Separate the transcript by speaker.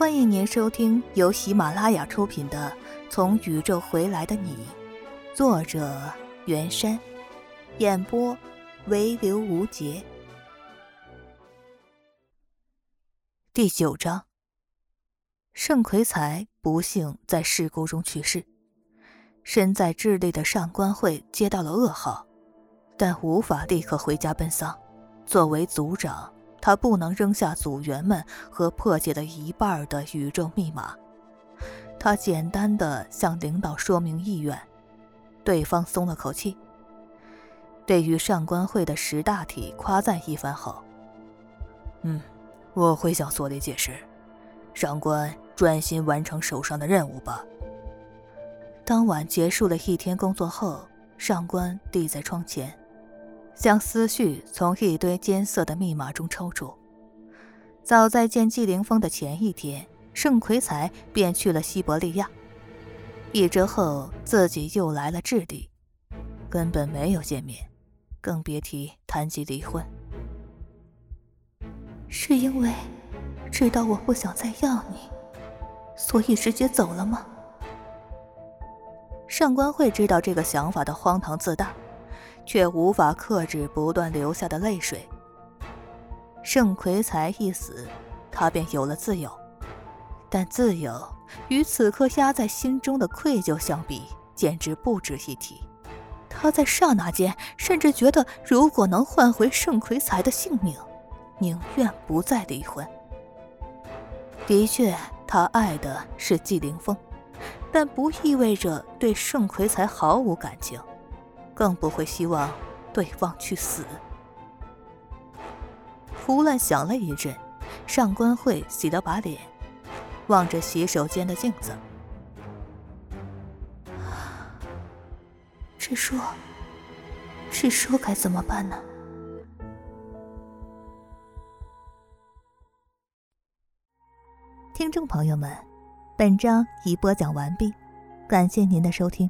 Speaker 1: 欢迎您收听由喜马拉雅出品的《从宇宙回来的你》，作者袁山，演播唯刘无节。第九章，盛奎才不幸在事故中去世，身在智利的上官慧接到了噩耗，但无法立刻回家奔丧。作为族长。他不能扔下组员们和破解了一半的宇宙密码。他简单的向领导说明意愿，对方松了口气。对于上官会的识大体夸赞一番后，嗯，我会向索利解释。上官，专心完成手上的任务吧。当晚结束了一天工作后，上官立在窗前。将思绪从一堆艰涩的密码中抽出。早在见季凌风的前一天，盛奎才便去了西伯利亚。一周后，自己又来了智利，根本没有见面，更别提谈及离婚。
Speaker 2: 是因为知道我不想再要你，所以直接走了吗？
Speaker 1: 上官慧知道这个想法的荒唐自大。却无法克制不断流下的泪水。盛奎才一死，他便有了自由，但自由与此刻压在心中的愧疚相比，简直不值一提。他在刹那间甚至觉得，如果能换回盛奎才的性命，宁愿不再离婚。的确，他爱的是季凌风，但不意味着对盛奎才毫无感情。更不会希望对方去死。胡乱想了一阵，上官慧洗了把脸，望着洗手间的镜子。
Speaker 2: 这说，这说该怎么办呢？
Speaker 1: 听众朋友们，本章已播讲完毕，感谢您的收听。